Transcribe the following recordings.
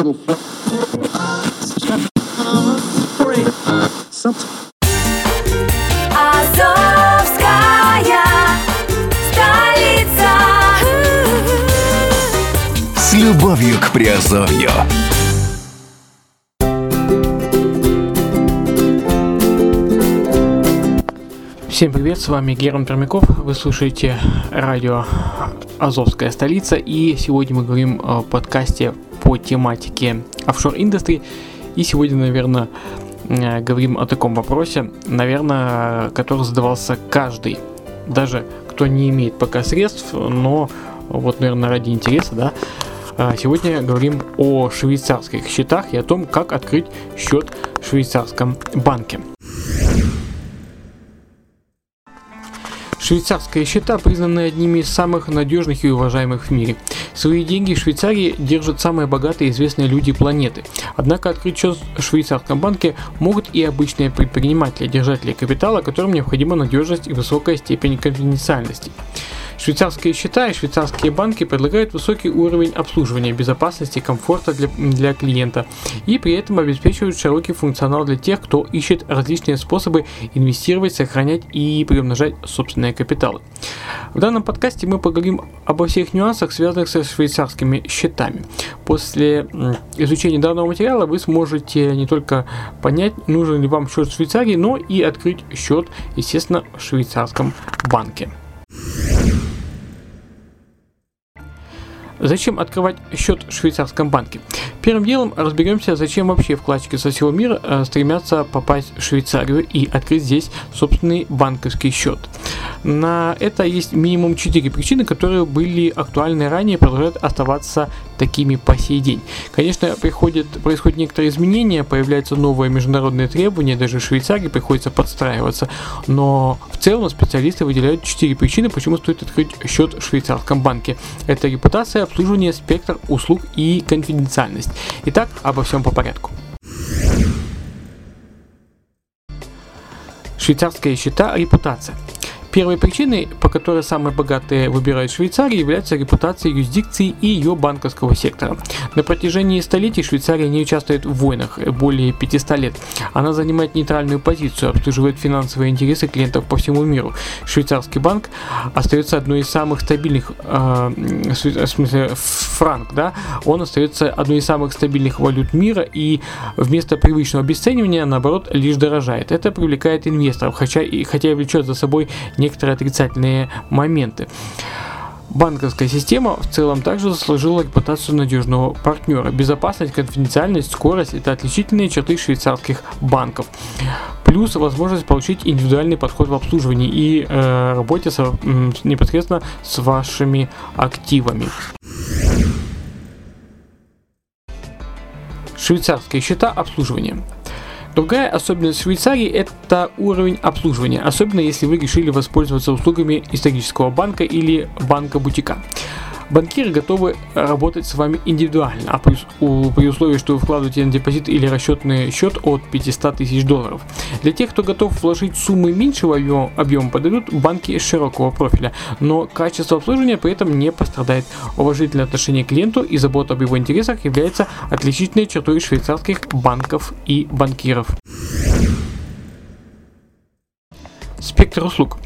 Азовская столица. С любовью к Приазовью. Всем привет, с вами Герман Пермяков, вы слушаете радио Азовская столица и сегодня мы говорим о подкасте по тематике офшор индустрии и сегодня, наверное, э, говорим о таком вопросе, наверное, который задавался каждый, даже кто не имеет пока средств, но вот, наверное, ради интереса, да, а Сегодня говорим о швейцарских счетах и о том, как открыть счет в швейцарском банке. Швейцарские счета признаны одними из самых надежных и уважаемых в мире. Свои деньги в Швейцарии держат самые богатые и известные люди планеты. Однако открыть счет в швейцарском банке могут и обычные предприниматели, держатели капитала, которым необходима надежность и высокая степень конфиденциальности. Швейцарские счета и швейцарские банки предлагают высокий уровень обслуживания, безопасности комфорта для, для клиента и при этом обеспечивают широкий функционал для тех, кто ищет различные способы инвестировать, сохранять и приумножать собственные капиталы. В данном подкасте мы поговорим обо всех нюансах, связанных со швейцарскими счетами. После изучения данного материала вы сможете не только понять, нужен ли вам счет в Швейцарии, но и открыть счет, естественно, в швейцарском банке. Зачем открывать счет в швейцарском банке? Первым делом разберемся, зачем вообще вкладчики со всего мира э, стремятся попасть в Швейцарию и открыть здесь собственный банковский счет. На это есть минимум 4 причины, которые были актуальны ранее и продолжают оставаться такими по сей день. Конечно, приходят, происходят некоторые изменения, появляются новые международные требования, даже в Швейцарии приходится подстраиваться, но в целом специалисты выделяют 4 причины, почему стоит открыть счет в швейцарском банке. Это репутация, обслуживание, спектр услуг и конфиденциальность. Итак, обо всем по порядку. Швейцарские счета – репутация. Первой причиной, по которой самые богатые выбирают Швейцарию, является репутация юрисдикции и ее банковского сектора. На протяжении столетий Швейцария не участвует в войнах более 500 лет. Она занимает нейтральную позицию, обслуживает финансовые интересы клиентов по всему миру. Швейцарский банк остается одной из самых стабильных, э, в смысле франк, да, он остается одной из самых стабильных валют мира и вместо привычного обесценивания, наоборот, лишь дорожает. Это привлекает инвесторов, хотя, хотя и влечет за собой некоторые отрицательные моменты. Банковская система в целом также заслужила репутацию надежного партнера. Безопасность, конфиденциальность, скорость – это отличительные черты швейцарских банков. Плюс возможность получить индивидуальный подход в обслуживании и э, работе со, э, непосредственно с вашими активами. Швейцарские счета обслуживания. Другая особенность Швейцарии – это уровень обслуживания, особенно если вы решили воспользоваться услугами исторического банка или банка-бутика. Банкиры готовы работать с вами индивидуально, а при, у, при условии, что вы вкладываете на депозит или расчетный счет от 500 тысяч долларов. Для тех, кто готов вложить суммы меньшего объема, объема подойдут банки широкого профиля, но качество обслуживания при этом не пострадает. Уважительное отношение к клиенту и забота об его интересах является отличительной чертой швейцарских банков и банкиров. Спектр услуг.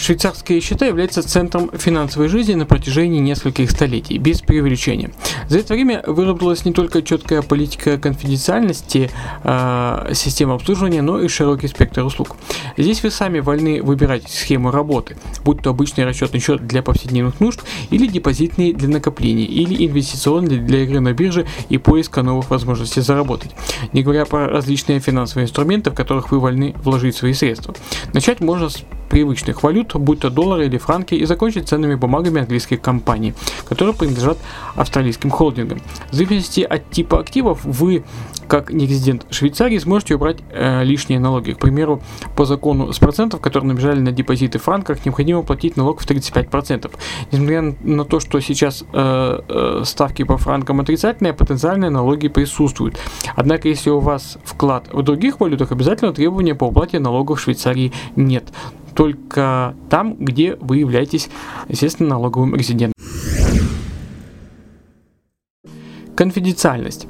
Швейцарские счета являются центром финансовой жизни на протяжении нескольких столетий, без преувеличения. За это время выработалась не только четкая политика конфиденциальности э, системы обслуживания, но и широкий спектр услуг. Здесь вы сами вольны выбирать схему работы, будь то обычный расчетный счет для повседневных нужд, или депозитный для накопления, или инвестиционный для игры на бирже и поиска новых возможностей заработать. Не говоря про различные финансовые инструменты, в которых вы вольны вложить свои средства. Начать можно с привычных валют, будь то доллары или франки, и закончить ценными бумагами английских компаний, которые принадлежат австралийским холдингам. В зависимости от типа активов вы как нерезидент Швейцарии сможете убрать э, лишние налоги. К примеру, по закону с процентов, которые набежали на депозиты в франках, необходимо платить налог в 35%. Несмотря на то, что сейчас э, э, ставки по франкам отрицательные, потенциальные налоги присутствуют. Однако, если у вас вклад в других валютах, обязательно требования по уплате налогов в Швейцарии нет только там, где вы являетесь, естественно, налоговым резидентом. Конфиденциальность.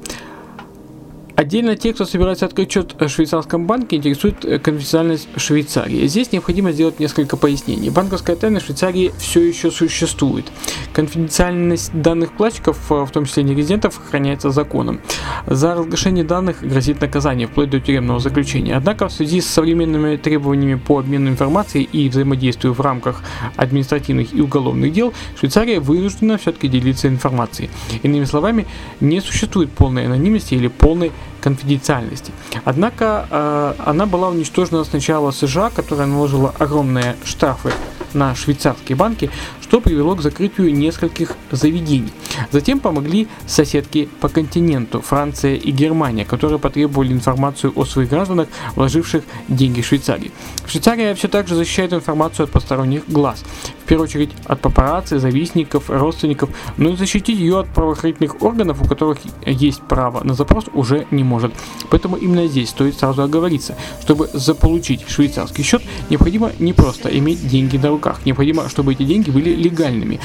Отдельно те, кто собирается открыть счет в швейцарском банке, интересует э, конфиденциальность Швейцарии. Здесь необходимо сделать несколько пояснений. Банковская тайна в Швейцарии все еще существует. Конфиденциальность данных вкладчиков, э, в том числе нерезидентов, охраняется законом. За разглашение данных грозит наказание, вплоть до тюремного заключения. Однако в связи с современными требованиями по обмену информацией и взаимодействию в рамках административных и уголовных дел, Швейцария вынуждена все-таки делиться информацией. Иными словами, не существует полной анонимности или полной конфиденциальности. Однако э, она была уничтожена сначала США, которая наложила огромные штрафы на швейцарские банки, что привело к закрытию нескольких заведений. Затем помогли соседки по континенту, Франция и Германия, которые потребовали информацию о своих гражданах, вложивших деньги в Швейцарии. Швейцария все также защищает информацию от посторонних глаз, в первую очередь от папарацци, завистников, родственников, но и защитить ее от правоохранительных органов, у которых есть право на запрос, уже не может. Поэтому именно здесь стоит сразу оговориться, чтобы заполучить швейцарский счет, необходимо не просто иметь деньги на руках, необходимо, чтобы эти деньги были легальными,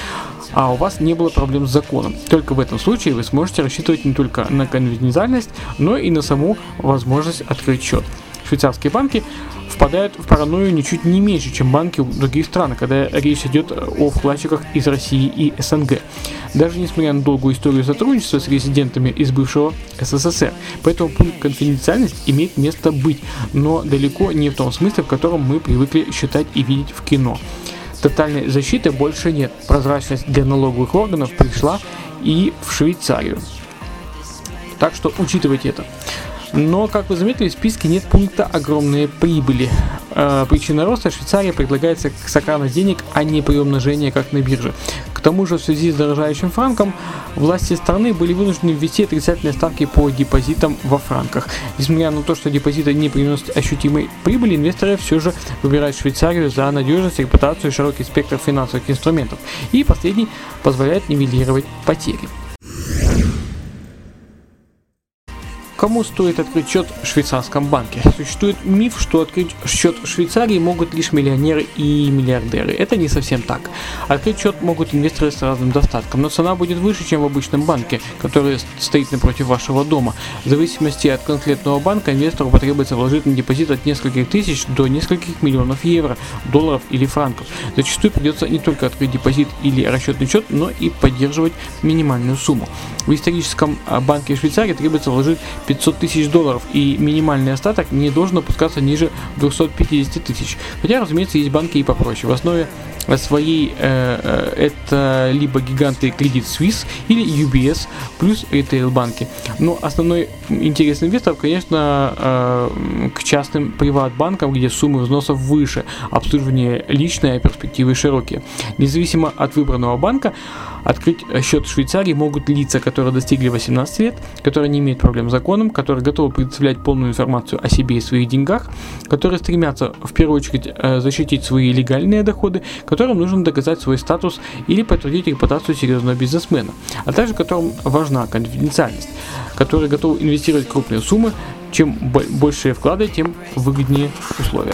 а у вас не было проблем с законом. Только в этом случае вы сможете рассчитывать не только на конфиденциальность, но и на саму возможность открыть счет. Швейцарские банки впадают в паранойю ничуть не меньше, чем банки в других странах, когда речь идет о вкладчиках из России и СНГ. Даже несмотря на долгую историю сотрудничества с резидентами из бывшего СССР. Поэтому пункт конфиденциальность имеет место быть, но далеко не в том смысле, в котором мы привыкли считать и видеть в кино. Тотальной защиты больше нет. Прозрачность для налоговых органов пришла и в Швейцарию. Так что учитывайте это. Но, как вы заметили, в списке нет пункта огромные прибыли. Э, причина роста Швейцария предлагается как сохранность денег, а не при умножении, как на бирже. К тому же, в связи с дорожающим франком, власти страны были вынуждены ввести отрицательные ставки по депозитам во франках. Несмотря на то, что депозиты не приносят ощутимой прибыли, инвесторы все же выбирают Швейцарию за надежность, репутацию и широкий спектр финансовых инструментов. И последний позволяет нивелировать потери. Кому стоит открыть счет в швейцарском банке? Существует миф, что открыть счет в Швейцарии могут лишь миллионеры и миллиардеры. Это не совсем так. Открыть счет могут инвесторы с разным достатком, но цена будет выше, чем в обычном банке, который стоит напротив вашего дома. В зависимости от конкретного банка инвестору потребуется вложить на депозит от нескольких тысяч до нескольких миллионов евро, долларов или франков. Зачастую придется не только открыть депозит или расчетный счет, но и поддерживать минимальную сумму. В историческом а, банке Швейцарии требуется вложить 500 тысяч долларов, и минимальный остаток не должен опускаться ниже 250 тысяч. Хотя, разумеется, есть банки и попроще. В основе своей э, э, это либо гиганты Credit Suisse или UBS плюс ритейл банки. Но основной интерес инвесторов, конечно, э, к частным приват-банкам, где суммы взносов выше, обслуживание личное, а перспективы широкие. Независимо от выбранного банка, открыть счет в Швейцарии могут лица, которые достигли 18 лет, которые не имеют проблем с законом, которые готовы предоставлять полную информацию о себе и своих деньгах, которые стремятся в первую очередь э, защитить свои легальные доходы, которым нужно доказать свой статус или подтвердить репутацию серьезного бизнесмена, а также которым важна конфиденциальность, которые готовы инвестировать крупные суммы, чем большие вклады, тем выгоднее условия.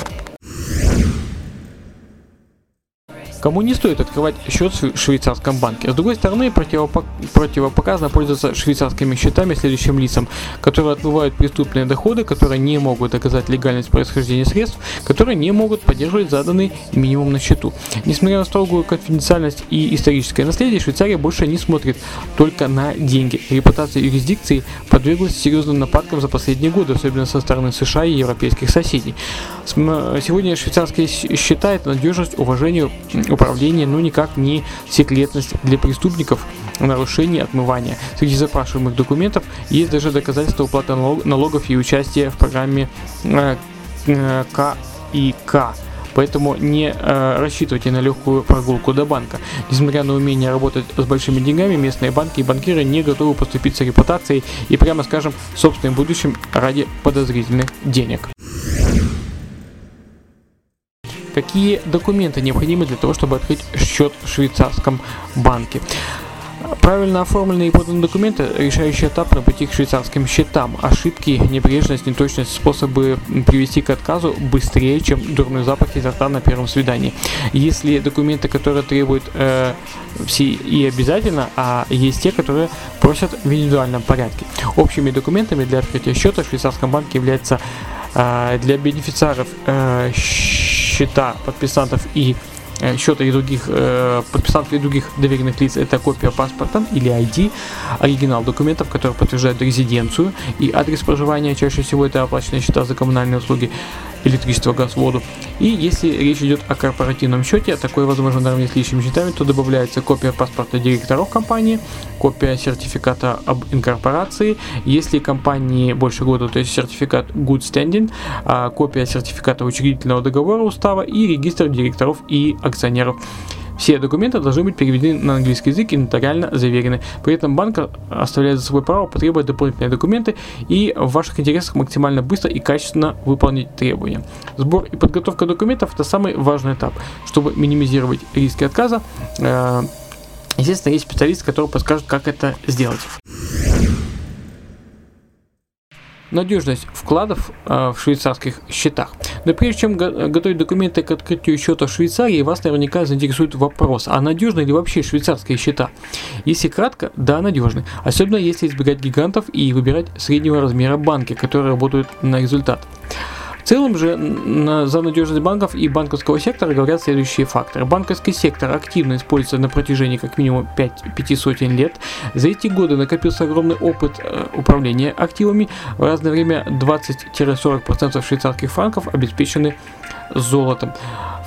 Кому не стоит открывать счет в швейцарском банке. С другой стороны, противопо- противопоказано пользоваться швейцарскими счетами следующим лицам, которые отмывают преступные доходы, которые не могут доказать легальность происхождения средств, которые не могут поддерживать заданный минимум на счету. Несмотря на строгую конфиденциальность и историческое наследие, Швейцария больше не смотрит только на деньги. Репутация юрисдикции подверглась серьезным нападкам за последние годы, особенно со стороны США и европейских соседей. Сегодня швейцарские считают надежность, уважение управления, но никак не секретность для преступников нарушений отмывания. Среди запрашиваемых документов есть даже доказательства уплаты налогов и участия в программе э, э, К и К. Поэтому не э, рассчитывайте на легкую прогулку до банка. Несмотря на умение работать с большими деньгами, местные банки и банкиры не готовы поступить с репутацией и, прямо скажем, собственным будущим ради подозрительных денег. Какие документы необходимы для того, чтобы открыть счет в швейцарском банке? Правильно оформленные и поданные документы – решающий этап на пути к швейцарским счетам. Ошибки, небрежность, неточность – способы привести к отказу быстрее, чем дурной запах изо рта на первом свидании. Если документы, которые требуют э, все и обязательно, а есть те, которые просят в индивидуальном порядке. Общими документами для открытия счета в швейцарском банке является э, для бенефициаров э, счета подписантов и Э, счета и других э, подписантов и других доверенных лиц это копия паспорта или ID, оригинал документов, которые подтверждают резиденцию и адрес проживания, чаще всего это оплаченные счета за коммунальные услуги, электричество, газ, воду. И если речь идет о корпоративном счете, такое возможно наравне с личными счетами, то добавляется копия паспорта директоров компании, копия сертификата об инкорпорации, если компании больше года, то есть сертификат Good Standing, а копия сертификата учредительного договора устава и регистр директоров и акционеров. Все документы должны быть переведены на английский язык и нотариально заверены. При этом банк оставляет за собой право потребовать дополнительные документы и в ваших интересах максимально быстро и качественно выполнить требования. Сбор и подготовка документов – это самый важный этап. Чтобы минимизировать риски отказа, э, естественно, есть специалисты, которые подскажут, как это сделать. Надежность вкладов э, в швейцарских счетах. Но прежде чем го- готовить документы к открытию счета в Швейцарии, вас наверняка заинтересует вопрос, а надежны ли вообще швейцарские счета? Если кратко, да, надежны. Особенно если избегать гигантов и выбирать среднего размера банки, которые работают на результат. В целом же на, за надежность банков и банковского сектора говорят следующие факторы. Банковский сектор активно используется на протяжении как минимум 5, 5 сотен лет. За эти годы накопился огромный опыт э, управления активами. В разное время 20-40% швейцарских франков обеспечены золотом.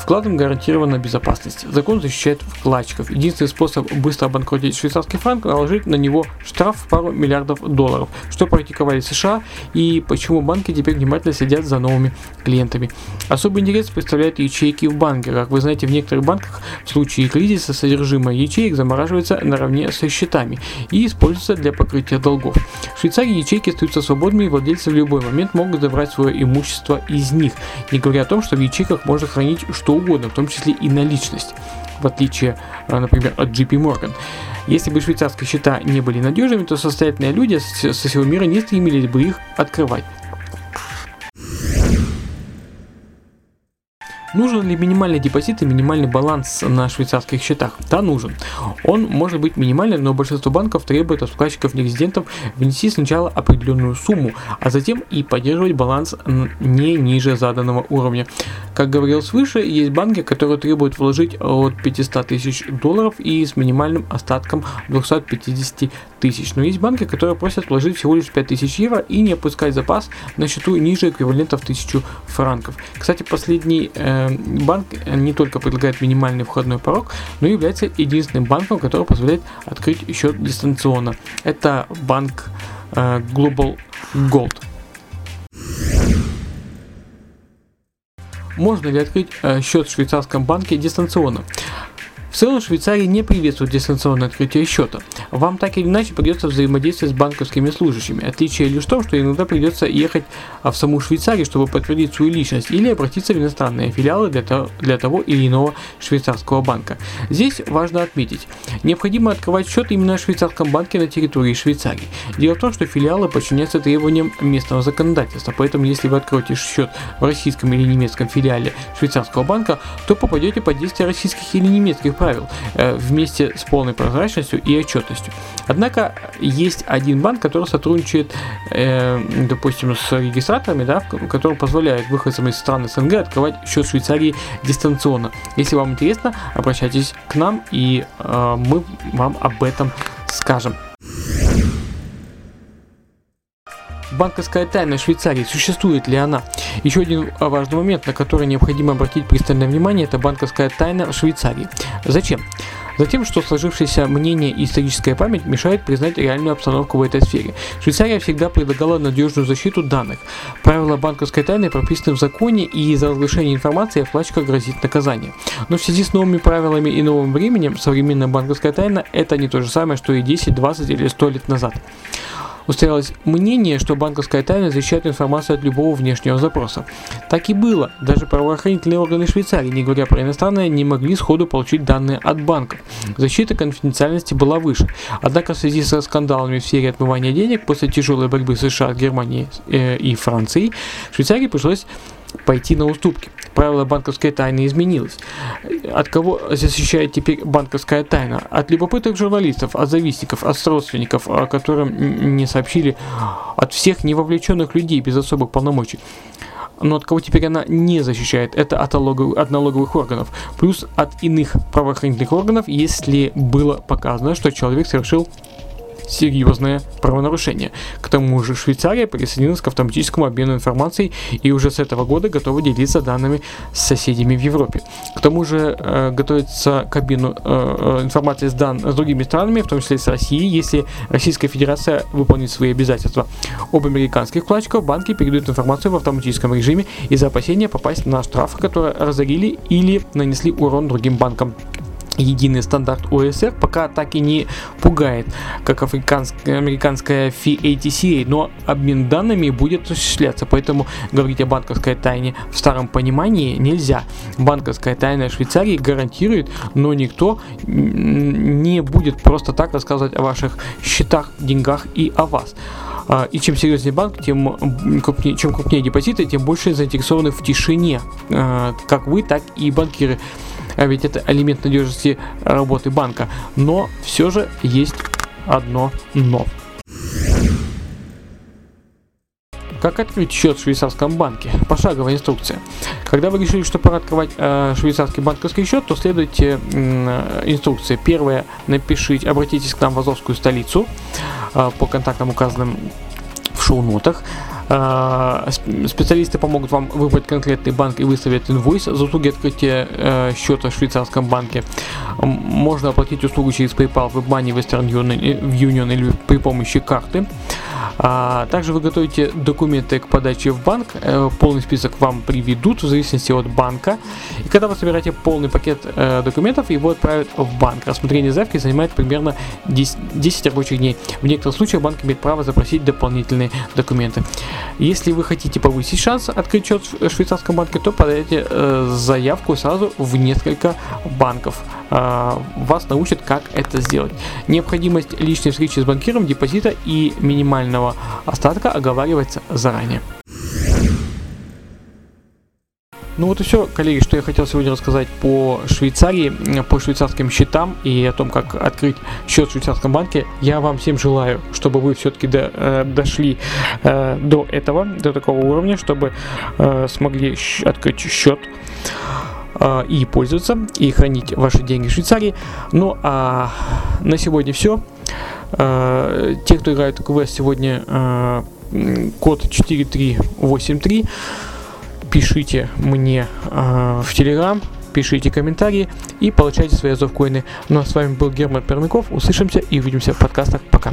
Вкладом гарантирована безопасность. Закон защищает вкладчиков. Единственный способ быстро обанкротить швейцарский франк – наложить на него штраф в пару миллиардов долларов, что практиковали США и почему банки теперь внимательно следят за новыми клиентами. Особый интерес представляют ячейки в банке. Как вы знаете, в некоторых банках в случае кризиса содержимое ячеек замораживается наравне со счетами и используется для покрытия долгов. В Швейцарии ячейки остаются свободными, и владельцы в любой момент могут забрать свое имущество из них, не говоря о том, что в ячейках можно хранить что угодно, в том числе и наличность, в отличие, э, например, от JP Morgan. Если бы швейцарские счета не были надежными, то состоятельные люди со всего мира не стремились бы их открывать. Нужен ли минимальный депозит и минимальный баланс на швейцарских счетах? Да, нужен. Он может быть минимальным, но большинство банков требует от вкладчиков-нерезидентов внести сначала определенную сумму, а затем и поддерживать баланс не ниже заданного уровня. Как говорилось выше, есть банки, которые требуют вложить от 500 тысяч долларов и с минимальным остатком 250 тысяч. Но есть банки, которые просят вложить всего лишь 5000 евро и не опускать запас на счету ниже эквивалента в 1000 франков. Кстати, последний э, банк не только предлагает минимальный входной порог, но и является единственным банком, который позволяет открыть счет дистанционно. Это банк э, Global Gold. Можно ли открыть э, счет в швейцарском банке дистанционно? В целом Швейцария не приветствует дистанционное открытие счета. Вам так или иначе придется взаимодействовать с банковскими служащими. Отличие лишь в том, что иногда придется ехать в саму Швейцарию, чтобы подтвердить свою личность, или обратиться в иностранные филиалы для, того, для того или иного швейцарского банка. Здесь важно отметить, необходимо открывать счет именно в швейцарском банке на территории Швейцарии. Дело в том, что филиалы подчиняются требованиям местного законодательства, поэтому если вы откроете счет в российском или немецком филиале швейцарского банка, то попадете под действие российских или немецких правил э, вместе с полной прозрачностью и отчетностью. Однако есть один банк, который сотрудничает, э, допустим, с регистраторами, да, который позволяет выходцам из стран СНГ открывать счет в Швейцарии дистанционно. Если вам интересно, обращайтесь к нам и э, мы вам об этом скажем. Банковская тайна Швейцарии, существует ли она? Еще один важный момент, на который необходимо обратить пристальное внимание, это банковская тайна Швейцарии. Зачем? Затем, что сложившееся мнение и историческая память мешают признать реальную обстановку в этой сфере. Швейцария всегда предлагала надежную защиту данных. Правила банковской тайны прописаны в законе, и за разглашение информации оплачка грозит наказание. Но в связи с новыми правилами и новым временем, современная банковская тайна – это не то же самое, что и 10, 20 или 100 лет назад. Устоялось мнение, что банковская тайна защищает информацию от любого внешнего запроса. Так и было. Даже правоохранительные органы Швейцарии, не говоря про иностранные, не могли сходу получить данные от банков. Защита конфиденциальности была выше. Однако в связи со скандалами в сфере отмывания денег после тяжелой борьбы США, Германии э, и Франции, Швейцарии пришлось пойти на уступки. Правило банковской тайны изменилось. От кого защищает теперь банковская тайна? От любопытных журналистов, от завистников, от родственников, о которым не сообщили, от всех невовлеченных людей без особых полномочий. Но от кого теперь она не защищает? Это от, налоговых, от налоговых органов. Плюс от иных правоохранительных органов, если было показано, что человек совершил серьезное правонарушение. К тому же Швейцария присоединилась к автоматическому обмену информацией и уже с этого года готова делиться данными с соседями в Европе. К тому же э, готовится к обмену э, э информации с, дан с другими странами, в том числе с Россией, если Российская Федерация выполнит свои обязательства. Об американских вкладчиков банки передают информацию в автоматическом режиме из-за опасения попасть на штрафы, которые разорили или нанесли урон другим банкам единый стандарт ОСР пока так и не пугает, как американская FATCA, но обмен данными будет осуществляться, поэтому говорить о банковской тайне в старом понимании нельзя. Банковская тайна Швейцарии гарантирует, но никто не будет просто так рассказывать о ваших счетах, деньгах и о вас. А, и чем серьезнее банк, тем крупнее, чем крупнее депозиты, тем больше заинтересованы в тишине, а, как вы, так и банкиры а ведь это элемент надежности работы банка. Но все же есть одно но. Как открыть счет в швейцарском банке? Пошаговая инструкция. Когда вы решили, что пора открывать э, швейцарский банковский счет, то следуйте э, инструкции. Первое, напишите, обратитесь к нам в Азовскую столицу э, по контактам, указанным в шоу-нотах. А, специалисты помогут вам выбрать конкретный банк и выставить инвойс за услуги открытия э, счета в швейцарском банке. Можно оплатить услугу через PayPal, WebMoney, Western Union или при помощи карты. А, также вы готовите документы к подаче в банк. Э, полный список вам приведут в зависимости от банка. И когда вы собираете полный пакет э, документов, его отправят в банк. Рассмотрение заявки занимает примерно 10, 10 рабочих дней. В некоторых случаях банк имеет право запросить дополнительные документы. Если вы хотите повысить шанс открыть счет в швейцарском банке, то подайте э, заявку сразу в несколько банков. Э, вас научат, как это сделать. Необходимость личной встречи с банкиром, депозита и минимального остатка оговаривается заранее. Ну вот и все, коллеги, что я хотел сегодня рассказать по Швейцарии, по швейцарским счетам и о том, как открыть счет в швейцарском банке. Я вам всем желаю, чтобы вы все-таки до, э, дошли э, до этого, до такого уровня, чтобы э, смогли открыть счет э, и пользоваться, и хранить ваши деньги в Швейцарии. Ну а на сегодня все. Э, те, кто играет в квест сегодня, э, код 4383 пишите мне э, в Телеграм, пишите комментарии и получайте свои азов коины. Ну а с вами был Герман Пермяков. Услышимся и увидимся в подкастах. Пока.